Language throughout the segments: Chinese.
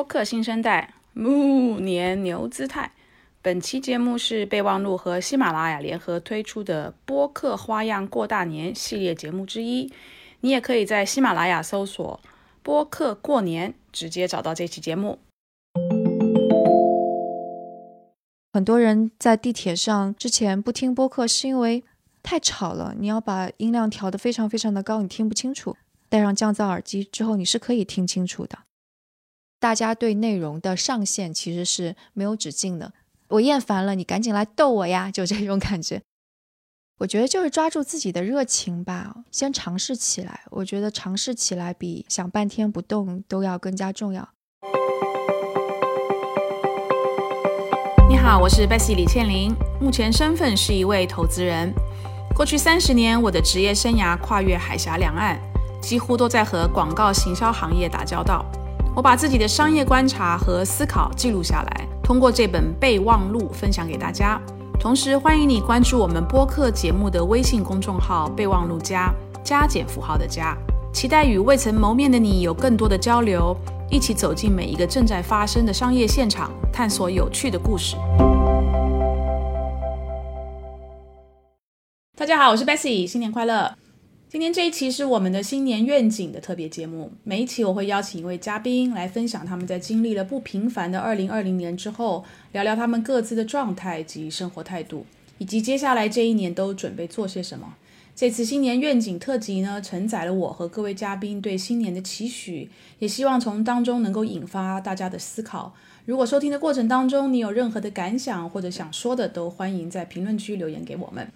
播客新生代，暮年牛姿态。本期节目是备忘录和喜马拉雅联合推出的播客花样过大年系列节目之一。你也可以在喜马拉雅搜索“播客过年”，直接找到这期节目。很多人在地铁上之前不听播客，是因为太吵了。你要把音量调得非常非常的高，你听不清楚。戴上降噪耳机之后，你是可以听清楚的。大家对内容的上限其实是没有止境的。我厌烦了，你赶紧来逗我呀！就这种感觉。我觉得就是抓住自己的热情吧，先尝试起来。我觉得尝试起来比想半天不动都要更加重要。你好，我是 Bessy 李倩玲，目前身份是一位投资人。过去三十年，我的职业生涯跨越海峡两岸，几乎都在和广告行销行业打交道。我把自己的商业观察和思考记录下来，通过这本备忘录分享给大家。同时，欢迎你关注我们播客节目的微信公众号“备忘录加加减符号的加”，期待与未曾谋面的你有更多的交流，一起走进每一个正在发生的商业现场，探索有趣的故事。大家好，我是 Bessy，新年快乐！今天这一期是我们的新年愿景的特别节目。每一期我会邀请一位嘉宾来分享他们在经历了不平凡的2020年之后，聊聊他们各自的状态及生活态度，以及接下来这一年都准备做些什么。这次新年愿景特辑呢，承载了我和各位嘉宾对新年的期许，也希望从当中能够引发大家的思考。如果收听的过程当中你有任何的感想或者想说的，都欢迎在评论区留言给我们。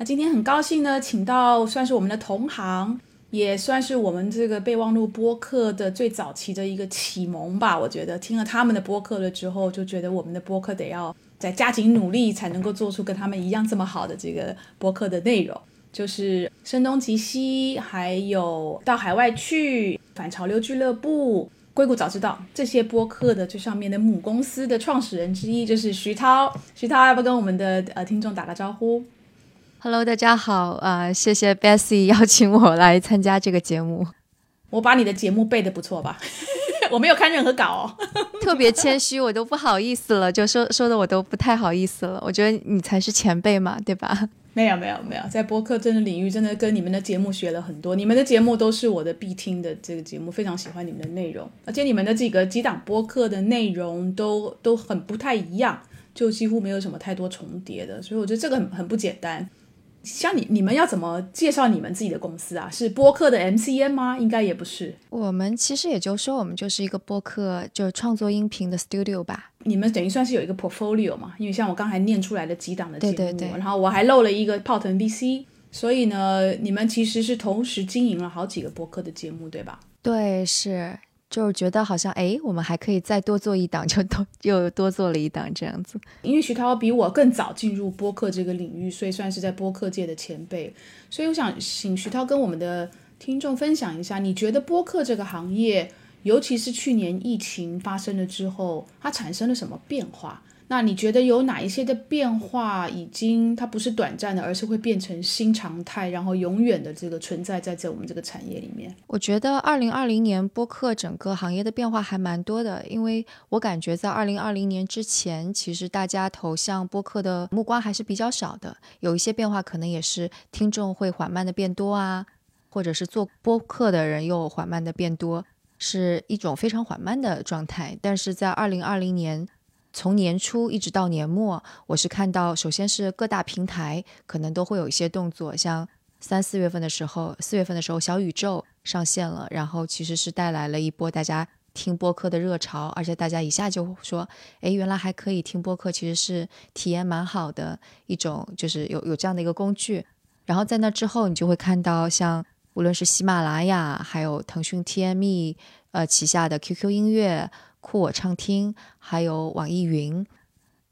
那今天很高兴呢，请到算是我们的同行，也算是我们这个备忘录播客的最早期的一个启蒙吧。我觉得听了他们的播客了之后，就觉得我们的播客得要再加紧努力，才能够做出跟他们一样这么好的这个播客的内容。就是声东击西，还有到海外去，反潮流俱乐部，硅谷早知道这些播客的最上面的母公司的创始人之一，就是徐涛。徐涛要不跟我们的呃听众打个招呼？Hello，大家好，啊，谢谢 Bessy 邀请我来参加这个节目。我把你的节目背的不错吧？我没有看任何稿，哦，特别谦虚，我都不好意思了，就说说的我都不太好意思了。我觉得你才是前辈嘛，对吧？没有没有没有，在播客这个领域，真的跟你们的节目学了很多。你们的节目都是我的必听的这个节目，非常喜欢你们的内容，而且你们的几个几档播客的内容都都很不太一样，就几乎没有什么太多重叠的，所以我觉得这个很很不简单。像你你们要怎么介绍你们自己的公司啊？是播客的 MCN 吗？应该也不是。我们其实也就说，我们就是一个播客，就是创作音频的 studio 吧。你们等于算是有一个 portfolio 嘛？因为像我刚才念出来的几档的节目，对对对。然后我还漏了一个泡腾 VC，所以呢，你们其实是同时经营了好几个播客的节目，对吧？对，是。就是觉得好像哎，我们还可以再多做一档，就多又多做了一档这样子。因为徐涛比我更早进入播客这个领域，所以算是在播客界的前辈。所以我想请徐涛跟我们的听众分享一下，你觉得播客这个行业，尤其是去年疫情发生了之后，它产生了什么变化？那你觉得有哪一些的变化已经它不是短暂的，而是会变成新常态，然后永远的这个存在在这我们这个产业里面？我觉得二零二零年播客整个行业的变化还蛮多的，因为我感觉在二零二零年之前，其实大家投向播客的目光还是比较少的。有一些变化可能也是听众会缓慢的变多啊，或者是做播客的人又缓慢的变多，是一种非常缓慢的状态。但是在二零二零年。从年初一直到年末，我是看到，首先是各大平台可能都会有一些动作，像三四月份的时候，四月份的时候，小宇宙上线了，然后其实是带来了一波大家听播客的热潮，而且大家一下就说，哎，原来还可以听播客，其实是体验蛮好的一种，就是有有这样的一个工具。然后在那之后，你就会看到，像无论是喜马拉雅，还有腾讯 TME，呃旗下的 QQ 音乐。酷我畅听，还有网易云，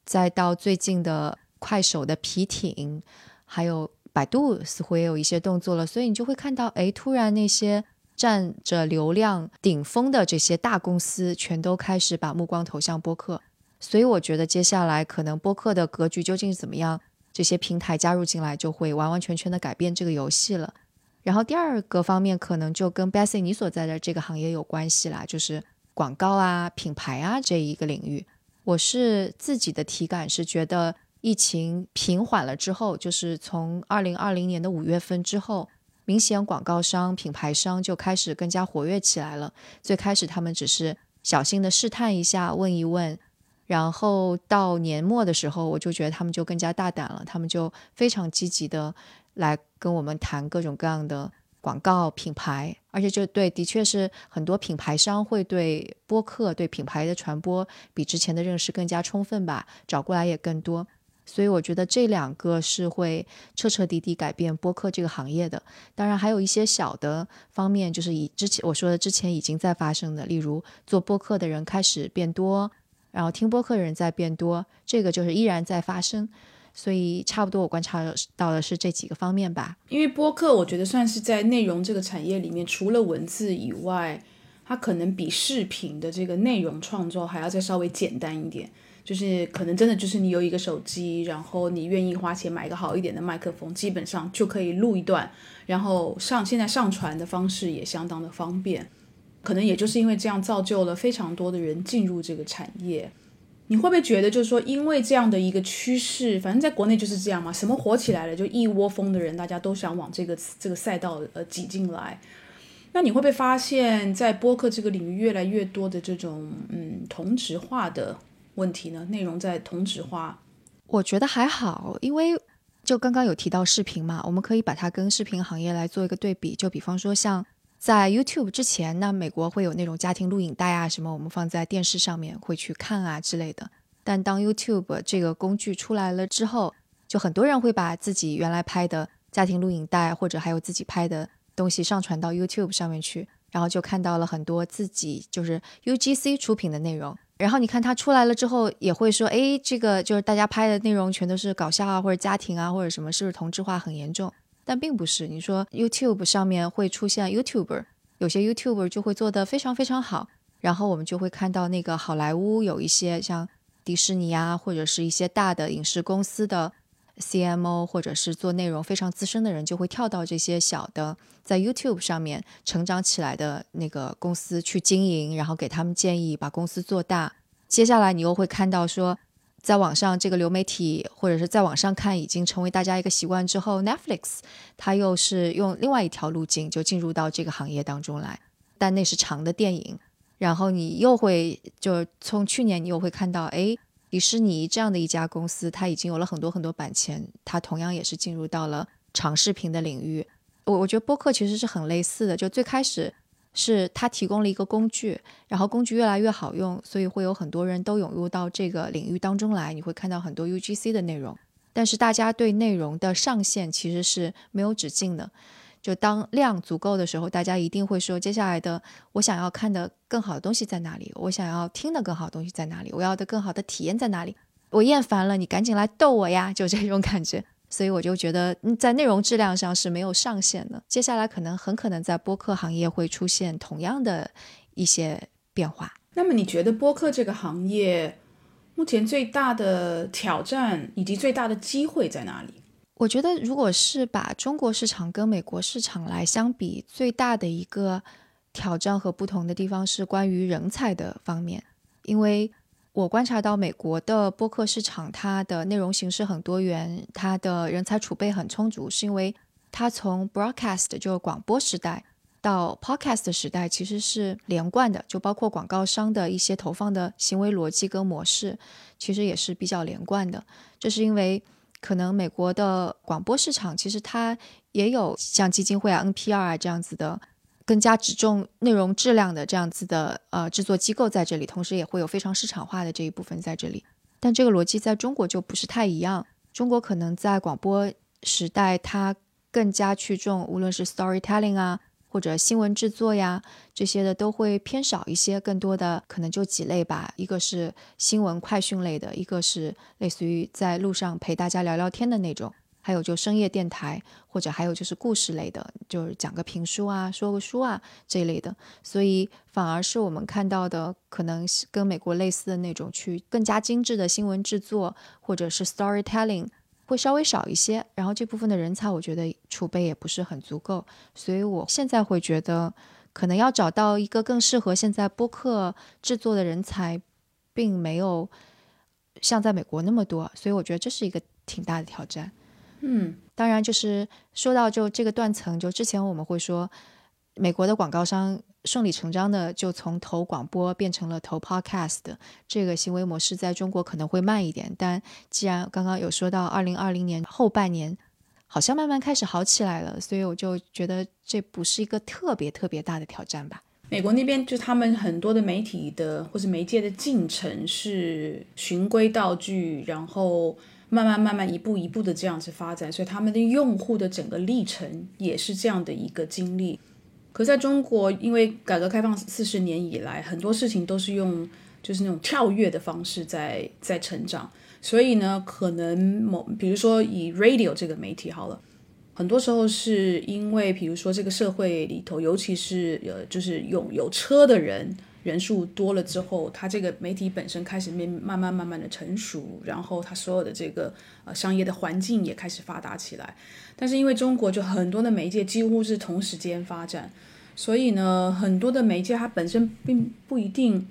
再到最近的快手的皮艇，还有百度似乎也有一些动作了，所以你就会看到，哎，突然那些占着流量顶峰的这些大公司，全都开始把目光投向播客。所以我觉得接下来可能播客的格局究竟怎么样，这些平台加入进来就会完完全全的改变这个游戏了。然后第二个方面可能就跟 Bessy 你所在的这个行业有关系啦，就是。广告啊、品牌啊这一个领域。我是自己的体感是觉得，疫情平缓了之后，就是从二零二零年的五月份之后，明显广告商、品牌商就开始更加活跃起来了。最开始他们只是小心的试探一下，问一问。然后到年末的时候，我就觉得他们就更加大胆了，他们就非常积极的来跟我们谈各种各样的广告品牌，而且就对，的确是很多品牌商会对播客、对品牌的传播比之前的认识更加充分吧，找过来也更多，所以我觉得这两个是会彻彻底底改变播客这个行业的。当然还有一些小的方面，就是以之前我说的之前已经在发生的，例如做播客的人开始变多。然后听播客的人在变多，这个就是依然在发生，所以差不多我观察到的是这几个方面吧。因为播客，我觉得算是在内容这个产业里面，除了文字以外，它可能比视频的这个内容创作还要再稍微简单一点。就是可能真的就是你有一个手机，然后你愿意花钱买一个好一点的麦克风，基本上就可以录一段，然后上现在上传的方式也相当的方便。可能也就是因为这样造就了非常多的人进入这个产业，你会不会觉得就是说，因为这样的一个趋势，反正在国内就是这样嘛，什么火起来了，就一窝蜂的人，大家都想往这个这个赛道呃挤进来。那你会不会发现，在播客这个领域越来越多的这种嗯同质化的问题呢？内容在同质化，我觉得还好，因为就刚刚有提到视频嘛，我们可以把它跟视频行业来做一个对比，就比方说像。在 YouTube 之前，那美国会有那种家庭录影带啊，什么我们放在电视上面会去看啊之类的。但当 YouTube 这个工具出来了之后，就很多人会把自己原来拍的家庭录影带或者还有自己拍的东西上传到 YouTube 上面去，然后就看到了很多自己就是 UGC 出品的内容。然后你看它出来了之后，也会说，哎，这个就是大家拍的内容全都是搞笑啊，或者家庭啊，或者什么，是不是同质化很严重？但并不是，你说 YouTube 上面会出现 YouTuber，有些 YouTuber 就会做得非常非常好，然后我们就会看到那个好莱坞有一些像迪士尼啊，或者是一些大的影视公司的 CMO，或者是做内容非常资深的人，就会跳到这些小的在 YouTube 上面成长起来的那个公司去经营，然后给他们建议把公司做大。接下来你又会看到说。在网上这个流媒体，或者是在网上看，已经成为大家一个习惯之后，Netflix 它又是用另外一条路径就进入到这个行业当中来，但那是长的电影。然后你又会就从去年你又会看到，哎，迪士尼这样的一家公司，它已经有了很多很多版权，它同样也是进入到了长视频的领域。我我觉得播客其实是很类似的，就最开始。是它提供了一个工具，然后工具越来越好用，所以会有很多人都涌入到这个领域当中来。你会看到很多 UGC 的内容，但是大家对内容的上限其实是没有止境的。就当量足够的时候，大家一定会说，接下来的我想要看的更好的东西在哪里？我想要听的更好的东西在哪里？我要的更好的体验在哪里？我厌烦了，你赶紧来逗我呀！就这种感觉。所以我就觉得，在内容质量上是没有上限的。接下来可能很可能在播客行业会出现同样的一些变化。那么你觉得播客这个行业目前最大的挑战以及最大的机会在哪里？我觉得，如果是把中国市场跟美国市场来相比，最大的一个挑战和不同的地方是关于人才的方面，因为。我观察到美国的播客市场，它的内容形式很多元，它的人才储备很充足，是因为它从 broadcast 就广播时代到 podcast 时代其实是连贯的，就包括广告商的一些投放的行为逻辑跟模式，其实也是比较连贯的。这是因为可能美国的广播市场其实它也有像基金会啊、NPR 啊这样子的。更加只重内容质量的这样子的呃制作机构在这里，同时也会有非常市场化的这一部分在这里。但这个逻辑在中国就不是太一样。中国可能在广播时代，它更加去重，无论是 storytelling 啊，或者新闻制作呀这些的，都会偏少一些。更多的可能就几类吧，一个是新闻快讯类的，一个是类似于在路上陪大家聊聊天的那种。还有就深夜电台，或者还有就是故事类的，就是讲个评书啊、说个书啊这一类的，所以反而是我们看到的，可能跟美国类似的那种去更加精致的新闻制作，或者是 storytelling 会稍微少一些。然后这部分的人才，我觉得储备也不是很足够，所以我现在会觉得，可能要找到一个更适合现在播客制作的人才，并没有像在美国那么多，所以我觉得这是一个挺大的挑战。嗯，当然，就是说到就这个断层，就之前我们会说，美国的广告商顺理成章的就从投广播变成了投 podcast 这个行为模式，在中国可能会慢一点。但既然刚刚有说到二零二零年后半年，好像慢慢开始好起来了，所以我就觉得这不是一个特别特别大的挑战吧。美国那边就他们很多的媒体的或是媒介的进程是循规蹈矩，然后。慢慢慢慢一步一步的这样子发展，所以他们的用户的整个历程也是这样的一个经历。可在中国，因为改革开放四十年以来，很多事情都是用就是那种跳跃的方式在在成长，所以呢，可能某比如说以 radio 这个媒体好了，很多时候是因为比如说这个社会里头，尤其是呃就是有有车的人。人数多了之后，它这个媒体本身开始慢慢慢慢慢的成熟，然后它所有的这个呃商业的环境也开始发达起来。但是因为中国就很多的媒介几乎是同时间发展，所以呢，很多的媒介它本身并不一定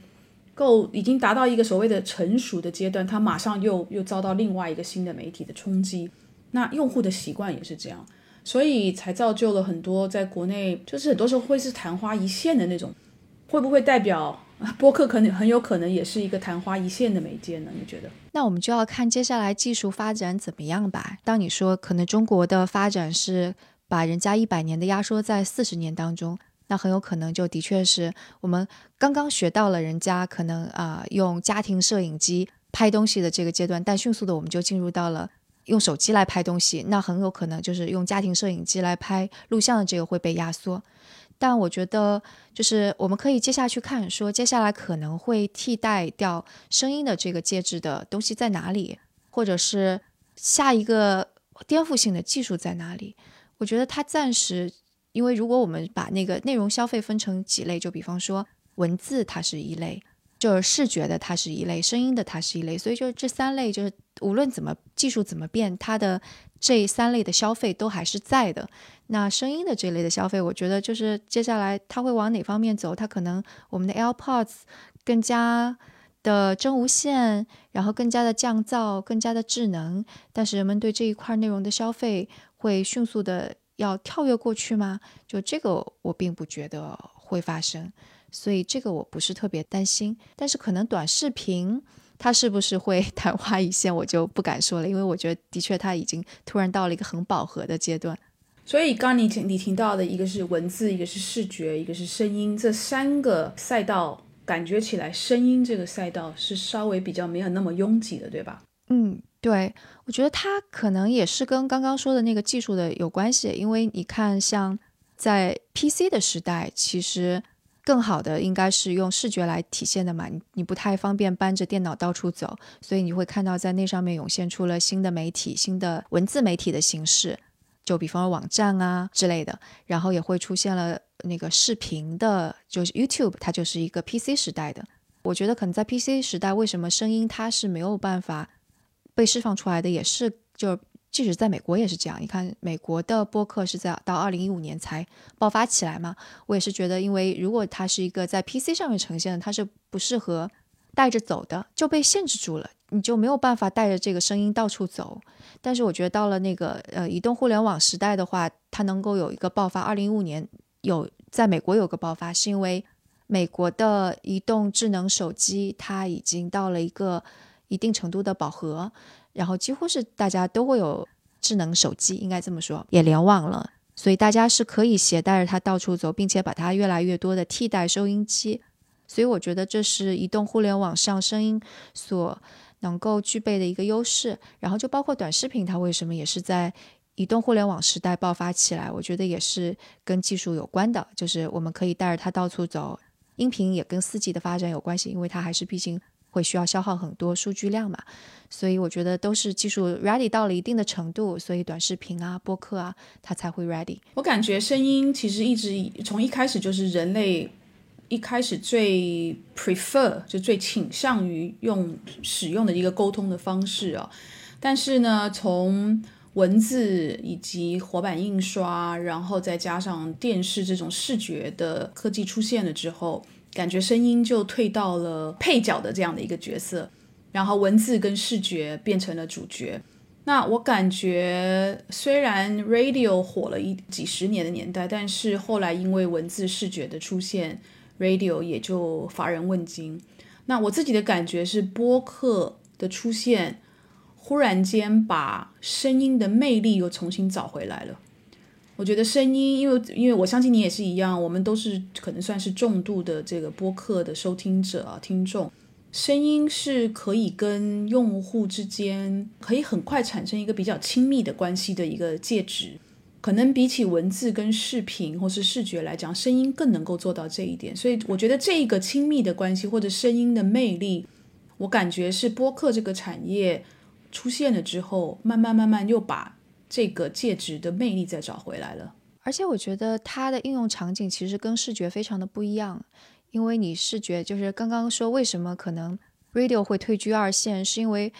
够已经达到一个所谓的成熟的阶段，它马上又又遭到另外一个新的媒体的冲击。那用户的习惯也是这样，所以才造就了很多在国内就是很多时候会是昙花一现的那种。会不会代表 播客可能很有可能也是一个昙花一现的媒介呢？你觉得？那我们就要看接下来技术发展怎么样吧。当你说可能中国的发展是把人家一百年的压缩在四十年当中，那很有可能就的确是我们刚刚学到了人家可能啊用家庭摄影机拍东西的这个阶段，但迅速的我们就进入到了用手机来拍东西，那很有可能就是用家庭摄影机来拍录像的这个会被压缩。但我觉得，就是我们可以接下去看，说接下来可能会替代掉声音的这个介质的东西在哪里，或者是下一个颠覆性的技术在哪里？我觉得它暂时，因为如果我们把那个内容消费分成几类，就比方说文字，它是一类。就是视觉的，它是一类；声音的，它是一类。所以，就是这三类，就是无论怎么技术怎么变，它的这三类的消费都还是在的。那声音的这类的消费，我觉得就是接下来它会往哪方面走？它可能我们的 AirPods 更加的真无线，然后更加的降噪，更加的智能。但是人们对这一块内容的消费会迅速的要跳跃过去吗？就这个，我并不觉得会发生。所以这个我不是特别担心，但是可能短视频它是不是会 昙花一现，我就不敢说了，因为我觉得的确它已经突然到了一个很饱和的阶段。所以刚你你听到的一个是文字，一个是视觉，一个是声音，这三个赛道感觉起来，声音这个赛道是稍微比较没有那么拥挤的，对吧？嗯，对，我觉得它可能也是跟刚刚说的那个技术的有关系，因为你看，像在 PC 的时代，其实。更好的应该是用视觉来体现的嘛，你你不太方便搬着电脑到处走，所以你会看到在那上面涌现出了新的媒体、新的文字媒体的形式，就比方说网站啊之类的，然后也会出现了那个视频的，就是 YouTube，它就是一个 PC 时代的。我觉得可能在 PC 时代，为什么声音它是没有办法被释放出来的，也是就。即使在美国也是这样，你看美国的播客是在到二零一五年才爆发起来嘛。我也是觉得，因为如果它是一个在 PC 上面呈现的，它是不适合带着走的，就被限制住了，你就没有办法带着这个声音到处走。但是我觉得到了那个呃移动互联网时代的话，它能够有一个爆发。二零一五年有在美国有个爆发，是因为美国的移动智能手机它已经到了一个一定程度的饱和。然后几乎是大家都会有智能手机，应该这么说，也联网了，所以大家是可以携带着它到处走，并且把它越来越多的替代收音机。所以我觉得这是移动互联网上声音所能够具备的一个优势。然后就包括短视频，它为什么也是在移动互联网时代爆发起来？我觉得也是跟技术有关的，就是我们可以带着它到处走。音频也跟四 G 的发展有关系，因为它还是毕竟。会需要消耗很多数据量嘛，所以我觉得都是技术 ready 到了一定的程度，所以短视频啊、播客啊，它才会 ready。我感觉声音其实一直从一开始就是人类一开始最 prefer 就最倾向于用使用的一个沟通的方式啊。但是呢，从文字以及活版印刷，然后再加上电视这种视觉的科技出现了之后，感觉声音就退到了配角的这样的一个角色，然后文字跟视觉变成了主角。那我感觉，虽然 radio 火了一几十年的年代，但是后来因为文字视觉的出现，radio 也就乏人问津。那我自己的感觉是，播客的出现。忽然间把声音的魅力又重新找回来了。我觉得声音，因为因为我相信你也是一样，我们都是可能算是重度的这个播客的收听者啊听众。声音是可以跟用户之间可以很快产生一个比较亲密的关系的一个介质。可能比起文字跟视频或是视觉来讲，声音更能够做到这一点。所以我觉得这一个亲密的关系或者声音的魅力，我感觉是播客这个产业。出现了之后，慢慢慢慢又把这个介质的魅力再找回来了。而且我觉得它的应用场景其实跟视觉非常的不一样，因为你视觉就是刚刚说为什么可能 radio 会退居二线，是因为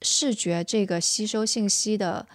视觉这个吸收信息的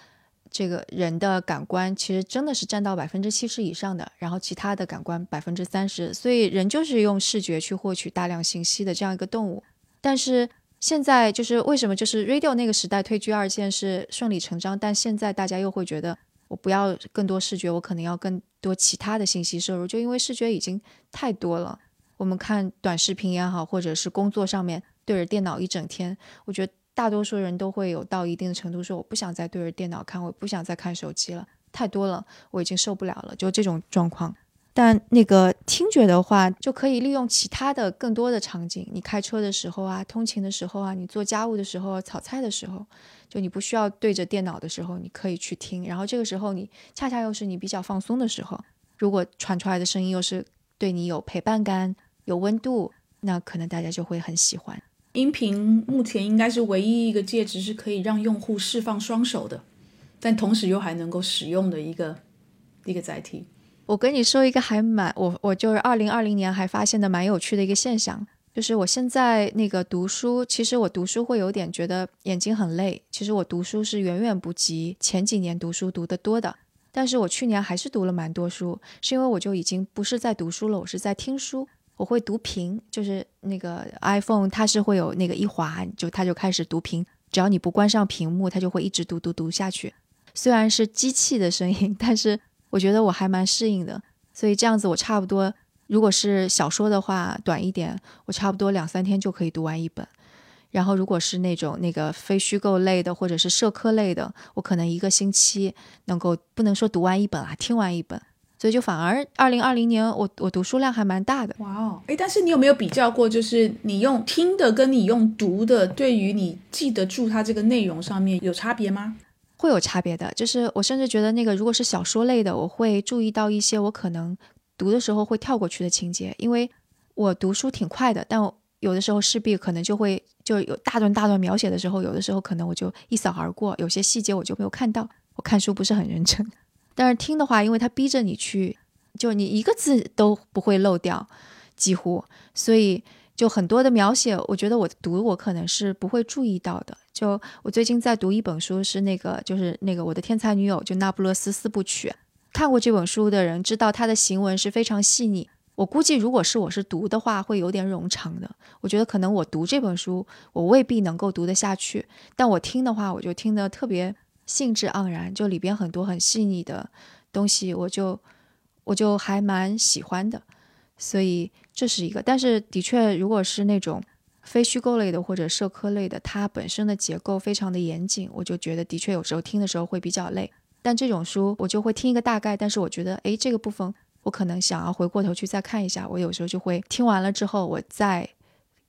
这个人的感官其实真的是占到百分之七十以上的，然后其他的感官百分之三十，所以人就是用视觉去获取大量信息的这样一个动物，但是。现在就是为什么就是 radio 那个时代退居二线是顺理成章，但现在大家又会觉得我不要更多视觉，我可能要更多其他的信息摄入，就因为视觉已经太多了。我们看短视频也好，或者是工作上面对着电脑一整天，我觉得大多数人都会有到一定的程度说我不想再对着电脑看，我不想再看手机了，太多了，我已经受不了了，就这种状况。但那个听觉的话，就可以利用其他的更多的场景。你开车的时候啊，通勤的时候啊，你做家务的时候、炒菜的时候，就你不需要对着电脑的时候，你可以去听。然后这个时候，你恰恰又是你比较放松的时候。如果传出来的声音又是对你有陪伴感、有温度，那可能大家就会很喜欢。音频目前应该是唯一一个介质是可以让用户释放双手的，但同时又还能够使用的一个一个载体。我跟你说一个还蛮我我就是二零二零年还发现的蛮有趣的一个现象，就是我现在那个读书，其实我读书会有点觉得眼睛很累。其实我读书是远远不及前几年读书读得多的，但是我去年还是读了蛮多书，是因为我就已经不是在读书了，我是在听书。我会读屏，就是那个 iPhone 它是会有那个一滑就它就开始读屏，只要你不关上屏幕，它就会一直读读读下去。虽然是机器的声音，但是。我觉得我还蛮适应的，所以这样子我差不多，如果是小说的话，短一点，我差不多两三天就可以读完一本。然后如果是那种那个非虚构类的或者是社科类的，我可能一个星期能够不能说读完一本啊，听完一本。所以就反而二零二零年我我读书量还蛮大的。哇哦，哎，但是你有没有比较过，就是你用听的跟你用读的，对于你记得住它这个内容上面有差别吗？会有差别的，就是我甚至觉得那个如果是小说类的，我会注意到一些我可能读的时候会跳过去的情节，因为我读书挺快的，但有的时候势必可能就会就有大段大段描写的时候，有的时候可能我就一扫而过，有些细节我就没有看到。我看书不是很认真，但是听的话，因为他逼着你去，就你一个字都不会漏掉，几乎，所以。就很多的描写，我觉得我读我可能是不会注意到的。就我最近在读一本书，是那个就是那个我的天才女友，就那不勒斯四部曲。看过这本书的人知道他的行文是非常细腻。我估计如果是我是读的话，会有点冗长的。我觉得可能我读这本书，我未必能够读得下去。但我听的话，我就听得特别兴致盎然，就里边很多很细腻的东西，我就我就还蛮喜欢的。所以这是一个，但是的确，如果是那种非虚构类的或者社科类的，它本身的结构非常的严谨，我就觉得的确有时候听的时候会比较累。但这种书我就会听一个大概，但是我觉得，诶，这个部分我可能想要回过头去再看一下。我有时候就会听完了之后，我再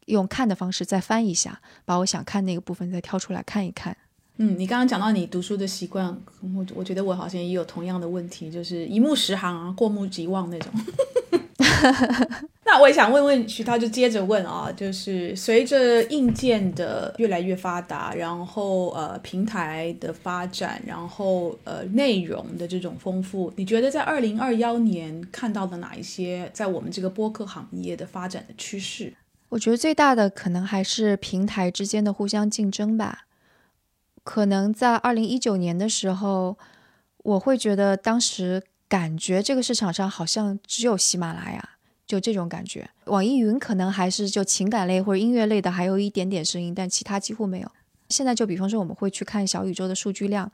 用看的方式再翻一下，把我想看那个部分再挑出来看一看。嗯，你刚刚讲到你读书的习惯，我我觉得我好像也有同样的问题，就是一目十行啊，过目即忘那种。那我也想问问徐涛，就接着问啊，就是随着硬件的越来越发达，然后呃平台的发展，然后呃内容的这种丰富，你觉得在二零二幺年看到的哪一些在我们这个播客行业的发展的趋势？我觉得最大的可能还是平台之间的互相竞争吧。可能在二零一九年的时候，我会觉得当时感觉这个市场上好像只有喜马拉雅，就这种感觉。网易云可能还是就情感类或者音乐类的，还有一点点声音，但其他几乎没有。现在就比方说，我们会去看小宇宙的数据量，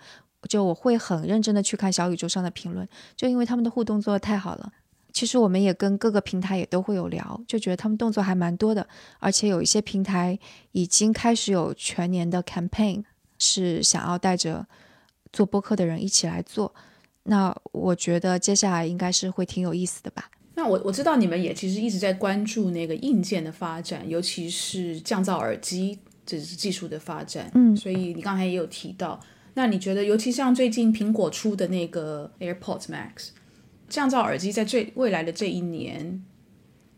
就我会很认真的去看小宇宙上的评论，就因为他们的互动做的太好了。其实我们也跟各个平台也都会有聊，就觉得他们动作还蛮多的，而且有一些平台已经开始有全年的 campaign，是想要带着做播客的人一起来做。那我觉得接下来应该是会挺有意思的吧。那我我知道你们也其实一直在关注那个硬件的发展，尤其是降噪耳机。这是技术的发展，嗯，所以你刚才也有提到，那你觉得，尤其像最近苹果出的那个 AirPods Max 降噪耳机，在最未来的这一年，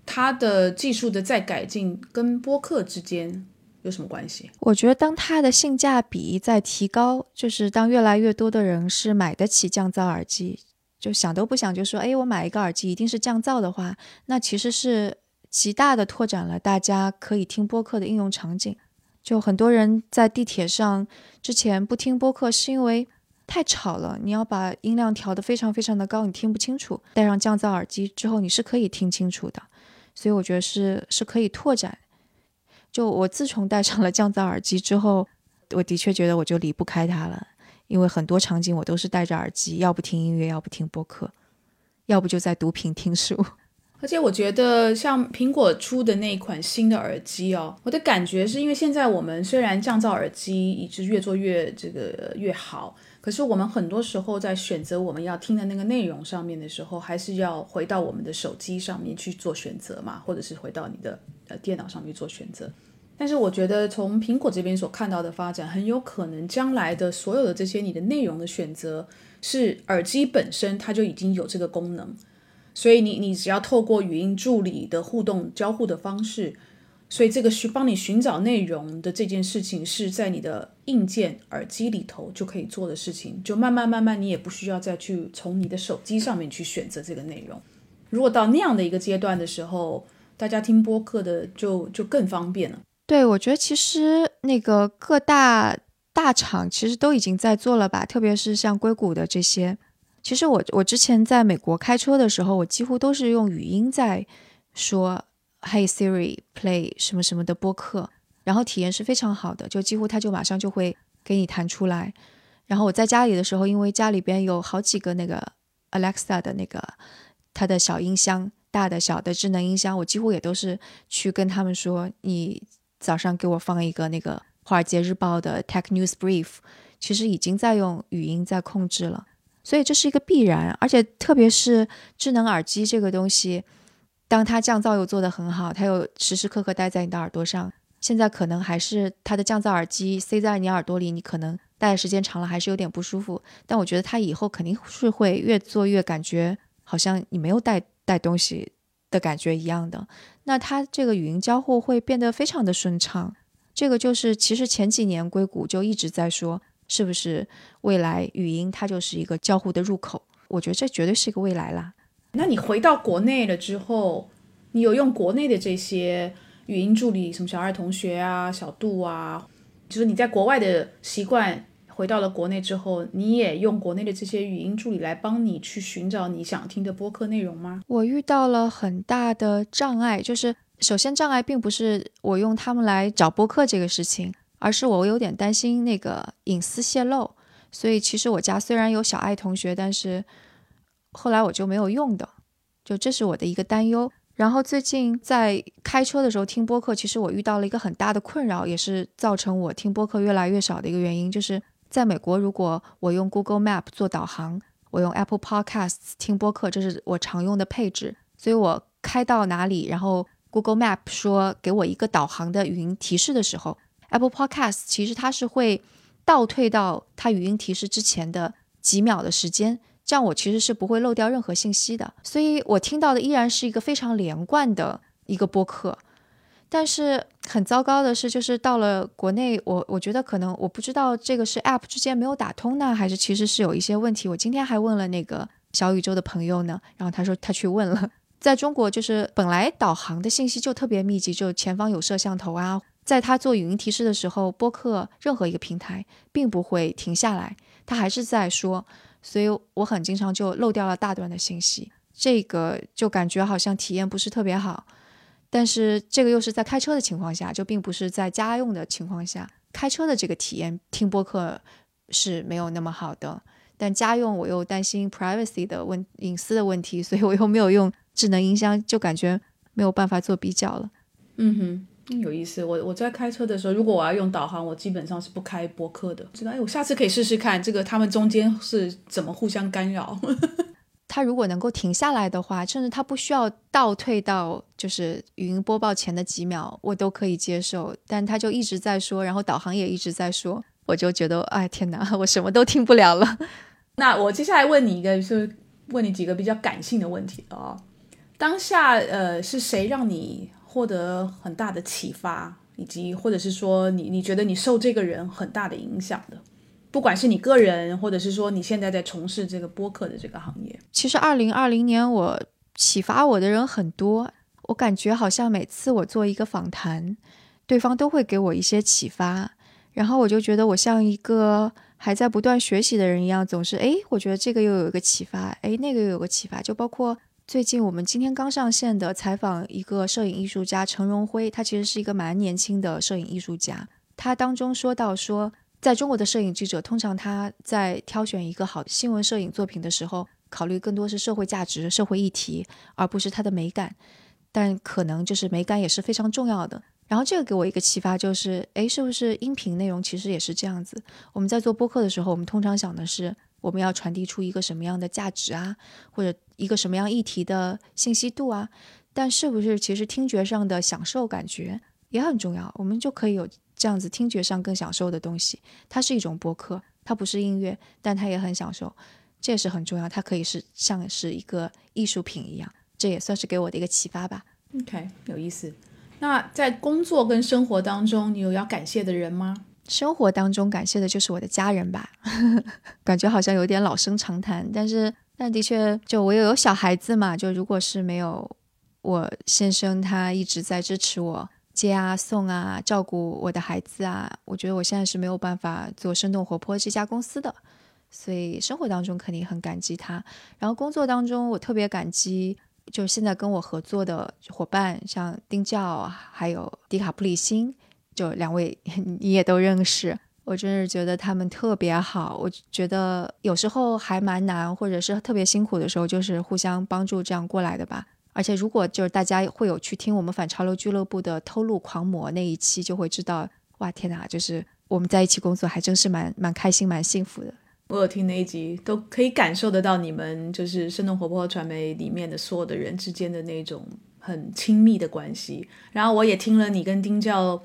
它的技术的再改进跟播客之间有什么关系？我觉得，当它的性价比在提高，就是当越来越多的人是买得起降噪耳机，就想都不想就说，哎，我买一个耳机一定是降噪的话，那其实是极大的拓展了大家可以听播客的应用场景。就很多人在地铁上之前不听播客，是因为太吵了。你要把音量调得非常非常的高，你听不清楚。戴上降噪耳机之后，你是可以听清楚的。所以我觉得是是可以拓展。就我自从戴上了降噪耳机之后，我的确觉得我就离不开它了，因为很多场景我都是戴着耳机，要不听音乐，要不听播客，要不就在读屏听书。而且我觉得，像苹果出的那一款新的耳机哦，我的感觉是因为现在我们虽然降噪耳机一直越做越这个越好，可是我们很多时候在选择我们要听的那个内容上面的时候，还是要回到我们的手机上面去做选择嘛，或者是回到你的呃电脑上面做选择。但是我觉得从苹果这边所看到的发展，很有可能将来的所有的这些你的内容的选择，是耳机本身它就已经有这个功能。所以你你只要透过语音助理的互动交互的方式，所以这个寻帮你寻找内容的这件事情是在你的硬件耳机里头就可以做的事情，就慢慢慢慢你也不需要再去从你的手机上面去选择这个内容。如果到那样的一个阶段的时候，大家听播客的就就更方便了。对，我觉得其实那个各大大厂其实都已经在做了吧，特别是像硅谷的这些。其实我我之前在美国开车的时候，我几乎都是用语音在说 “Hey Siri, play 什么什么的播客”，然后体验是非常好的，就几乎它就马上就会给你弹出来。然后我在家里的时候，因为家里边有好几个那个 Alexa 的那个它的小音箱，大的小的智能音箱，我几乎也都是去跟他们说：“你早上给我放一个那个《华尔街日报》的 Tech News Brief”，其实已经在用语音在控制了。所以这是一个必然，而且特别是智能耳机这个东西，当它降噪又做得很好，它又时时刻刻待在你的耳朵上。现在可能还是它的降噪耳机塞在你耳朵里，你可能戴的时间长了还是有点不舒服。但我觉得它以后肯定是会越做越感觉好像你没有带带东西的感觉一样的。那它这个语音交互会变得非常的顺畅。这个就是其实前几年硅谷就一直在说。是不是未来语音它就是一个交互的入口？我觉得这绝对是一个未来啦。那你回到国内了之后，你有用国内的这些语音助理，什么小爱同学啊、小度啊，就是你在国外的习惯，回到了国内之后，你也用国内的这些语音助理来帮你去寻找你想听的播客内容吗？我遇到了很大的障碍，就是首先障碍并不是我用他们来找播客这个事情。而是我有点担心那个隐私泄露，所以其实我家虽然有小爱同学，但是后来我就没有用的，就这是我的一个担忧。然后最近在开车的时候听播客，其实我遇到了一个很大的困扰，也是造成我听播客越来越少的一个原因，就是在美国，如果我用 Google Map 做导航，我用 Apple Podcasts 听播客，这是我常用的配置，所以我开到哪里，然后 Google Map 说给我一个导航的语音提示的时候。Apple Podcasts 其实它是会倒退到它语音提示之前的几秒的时间，这样我其实是不会漏掉任何信息的，所以我听到的依然是一个非常连贯的一个播客。但是很糟糕的是，就是到了国内，我我觉得可能我不知道这个是 App 之间没有打通呢，还是其实是有一些问题。我今天还问了那个小宇宙的朋友呢，然后他说他去问了，在中国就是本来导航的信息就特别密集，就前方有摄像头啊。在他做语音提示的时候，播客任何一个平台并不会停下来，他还是在说，所以我很经常就漏掉了大段的信息，这个就感觉好像体验不是特别好。但是这个又是在开车的情况下，就并不是在家用的情况下，开车的这个体验听播客是没有那么好的。但家用我又担心 privacy 的问隐私的问题，所以我又没有用智能音箱，就感觉没有办法做比较了。嗯哼。有意思，我我在开车的时候，如果我要用导航，我基本上是不开播客的。知道，哎，我下次可以试试看，这个他们中间是怎么互相干扰。他如果能够停下来的话，甚至他不需要倒退到就是语音播报前的几秒，我都可以接受。但他就一直在说，然后导航也一直在说，我就觉得，哎，天哪，我什么都听不了了。那我接下来问你一个，是问你几个比较感性的问题啊。当下，呃，是谁让你？获得很大的启发，以及或者是说你你觉得你受这个人很大的影响的，不管是你个人，或者是说你现在在从事这个播客的这个行业。其实二零二零年我启发我的人很多，我感觉好像每次我做一个访谈，对方都会给我一些启发，然后我就觉得我像一个还在不断学习的人一样，总是哎，我觉得这个又有一个启发，哎，那个又有个启发，就包括。最近我们今天刚上线的采访一个摄影艺术家陈荣辉，他其实是一个蛮年轻的摄影艺术家。他当中说到说，在中国的摄影记者通常他在挑选一个好新闻摄影作品的时候，考虑更多是社会价值、社会议题，而不是它的美感。但可能就是美感也是非常重要的。然后这个给我一个启发，就是诶，是不是音频内容其实也是这样子？我们在做播客的时候，我们通常想的是。我们要传递出一个什么样的价值啊，或者一个什么样议题的信息度啊？但是不是其实听觉上的享受感觉也很重要？我们就可以有这样子听觉上更享受的东西。它是一种播客，它不是音乐，但它也很享受，这也是很重要。它可以是像是一个艺术品一样，这也算是给我的一个启发吧。OK，有意思。那在工作跟生活当中，你有要感谢的人吗？生活当中感谢的就是我的家人吧，感觉好像有点老生常谈，但是但的确，就我又有小孩子嘛，就如果是没有我先生他一直在支持我接啊送啊照顾我的孩子啊，我觉得我现在是没有办法做生动活泼这家公司的，所以生活当中肯定很感激他，然后工作当中我特别感激，就现在跟我合作的伙伴，像丁教还有迪卡普里辛。就两位你也都认识，我真是觉得他们特别好。我觉得有时候还蛮难，或者是特别辛苦的时候，就是互相帮助这样过来的吧。而且如果就是大家会有去听我们反潮流俱乐部的偷录狂魔那一期，就会知道，哇天哪，就是我们在一起工作还真是蛮蛮开心、蛮幸福的。我有听那一集，都可以感受得到你们就是生动活泼传媒里面的所有的人之间的那种很亲密的关系。然后我也听了你跟丁教。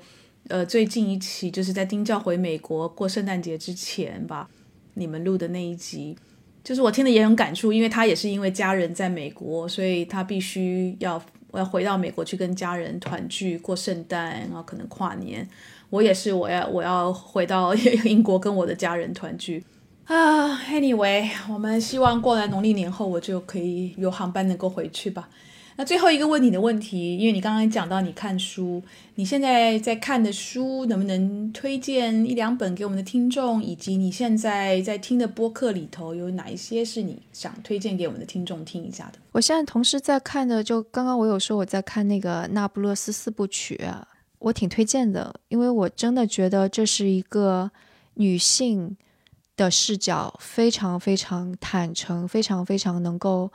呃，最近一期就是在丁教回美国过圣诞节之前吧，你们录的那一集，就是我听的也很感触，因为他也是因为家人在美国，所以他必须要我要回到美国去跟家人团聚过圣诞，然后可能跨年。我也是，我要我要回到英国跟我的家人团聚啊。Anyway，我们希望过了农历年后，我就可以有航班能够回去吧。那最后一个问你的问题，因为你刚刚讲到你看书，你现在在看的书能不能推荐一两本给我们的听众？以及你现在在听的播客里头有哪一些是你想推荐给我们的听众听一下的？我现在同时在看的，就刚刚我有说我在看那个《那不勒斯四部曲》，我挺推荐的，因为我真的觉得这是一个女性的视角，非常非常坦诚，非常非常能够。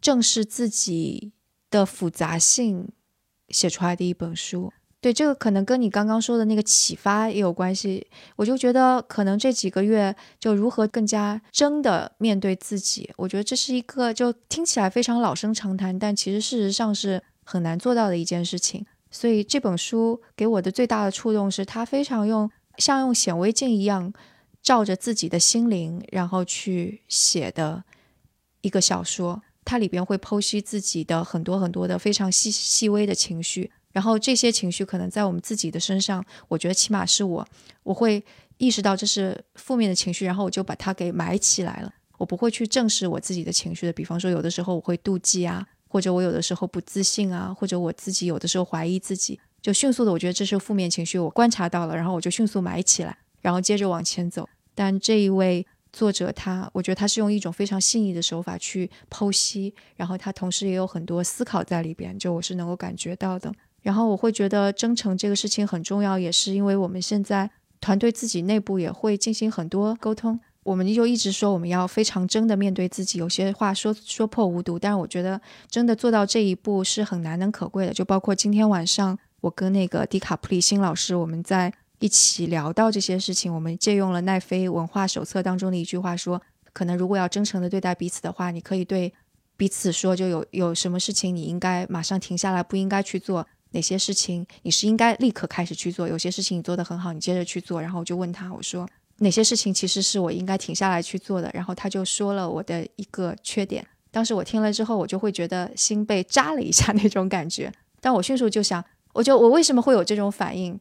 正视自己的复杂性写出来的一本书，对这个可能跟你刚刚说的那个启发也有关系。我就觉得可能这几个月就如何更加真的面对自己，我觉得这是一个就听起来非常老生常谈，但其实事实上是很难做到的一件事情。所以这本书给我的最大的触动是，它非常用像用显微镜一样照着自己的心灵，然后去写的一个小说。它里边会剖析自己的很多很多的非常细细微的情绪，然后这些情绪可能在我们自己的身上，我觉得起码是我，我会意识到这是负面的情绪，然后我就把它给埋起来了，我不会去正视我自己的情绪的。比方说，有的时候我会妒忌啊，或者我有的时候不自信啊，或者我自己有的时候怀疑自己，就迅速的，我觉得这是负面情绪，我观察到了，然后我就迅速埋起来，然后接着往前走。但这一位作者他，我觉得他是用一种非常细腻的手法去剖析，然后他同时也有很多思考在里边，就我是能够感觉到的。然后我会觉得真诚这个事情很重要，也是因为我们现在团队自己内部也会进行很多沟通。我们就一直说我们要非常真的面对自己，有些话说说破无毒，但是我觉得真的做到这一步是很难能可贵的。就包括今天晚上我跟那个迪卡普里辛老师，我们在一起聊到这些事情，我们借用了奈飞文化手册当中的一句话，说可能如果要真诚的对待彼此的话，你可以对彼此说，就有有什么事情你应该马上停下来，不应该去做；哪些事情你是应该立刻开始去做；有些事情你做得很好，你接着去做。然后我就问他，我说。哪些事情其实是我应该停下来去做的？然后他就说了我的一个缺点。当时我听了之后，我就会觉得心被扎了一下那种感觉。但我迅速就想，我就我为什么会有这种反应？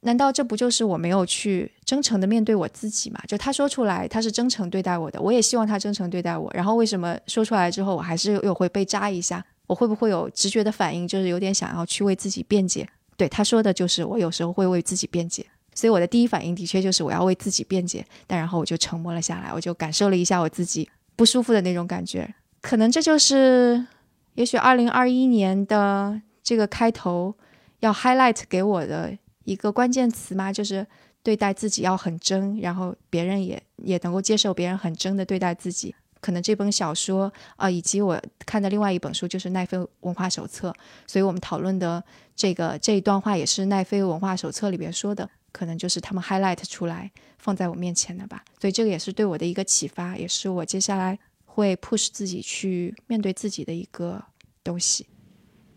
难道这不就是我没有去真诚的面对我自己吗？就他说出来，他是真诚对待我的，我也希望他真诚对待我。然后为什么说出来之后，我还是又会被扎一下？我会不会有直觉的反应，就是有点想要去为自己辩解？对他说的就是我有时候会为自己辩解。所以我的第一反应的确就是我要为自己辩解，但然后我就沉默了下来，我就感受了一下我自己不舒服的那种感觉。可能这就是，也许二零二一年的这个开头要 highlight 给我的一个关键词嘛，就是对待自己要很真，然后别人也也能够接受别人很真的对待自己。可能这本小说啊，以及我看的另外一本书就是奈飞文化手册，所以我们讨论的这个这一段话也是奈飞文化手册里边说的。可能就是他们 highlight 出来放在我面前的吧，所以这个也是对我的一个启发，也是我接下来会 push 自己去面对自己的一个东西。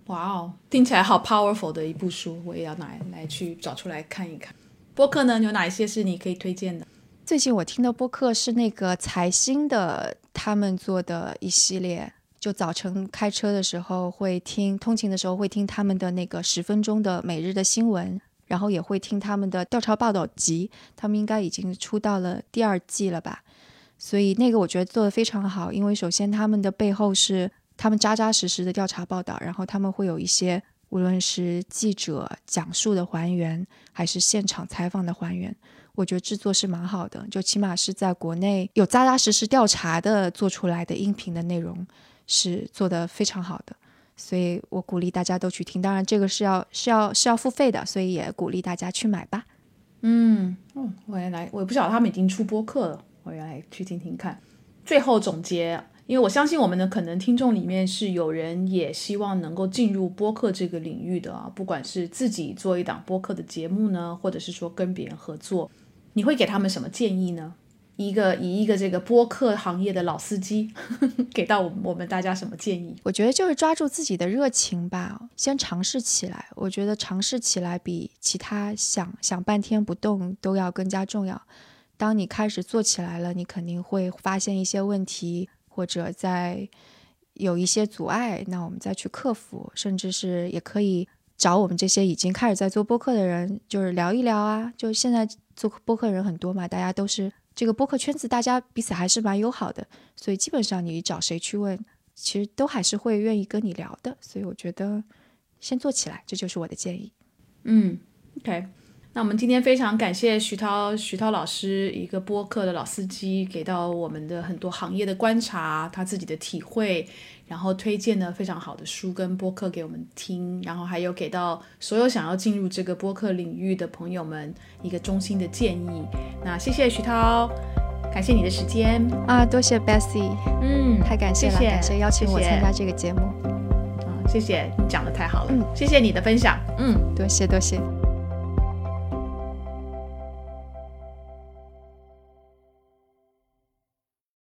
哇哦，听起来好 powerful 的一部书，我也要拿来去找出来看一看。播客呢，有哪一些是你可以推荐的？最近我听的播客是那个财新的他们做的一系列，就早晨开车的时候会听，通勤的时候会听他们的那个十分钟的每日的新闻。然后也会听他们的调查报道集，他们应该已经出到了第二季了吧？所以那个我觉得做的非常好，因为首先他们的背后是他们扎扎实实的调查报道，然后他们会有一些无论是记者讲述的还原，还是现场采访的还原，我觉得制作是蛮好的，就起码是在国内有扎扎实实调查的做出来的音频的内容是做的非常好的。所以我鼓励大家都去听，当然这个是要是要是要付费的，所以也鼓励大家去买吧。嗯，哦，我也来，我也不晓得他们已经出播客了，我也来去听听看。最后总结，因为我相信我们的可能听众里面是有人也希望能够进入播客这个领域的啊，不管是自己做一档播客的节目呢，或者是说跟别人合作，你会给他们什么建议呢？一个以一个这个播客行业的老司机，给到我我们大家什么建议？我觉得就是抓住自己的热情吧，先尝试起来。我觉得尝试起来比其他想想半天不动都要更加重要。当你开始做起来了，你肯定会发现一些问题，或者在有一些阻碍，那我们再去克服，甚至是也可以找我们这些已经开始在做播客的人，就是聊一聊啊。就现在做播客人很多嘛，大家都是。这个播客圈子大家彼此还是蛮友好的，所以基本上你找谁去问，其实都还是会愿意跟你聊的。所以我觉得先做起来，这就是我的建议。嗯，OK。那我们今天非常感谢徐涛，徐涛老师一个播客的老司机，给到我们的很多行业的观察，他自己的体会，然后推荐的非常好的书跟播客给我们听，然后还有给到所有想要进入这个播客领域的朋友们一个衷心的建议。那谢谢徐涛，感谢你的时间啊，多谢 Bessy，嗯，太感谢了，感谢邀请我参加这个节目，啊，谢谢，你讲的太好了，嗯，谢谢你的分享，嗯，多谢多谢。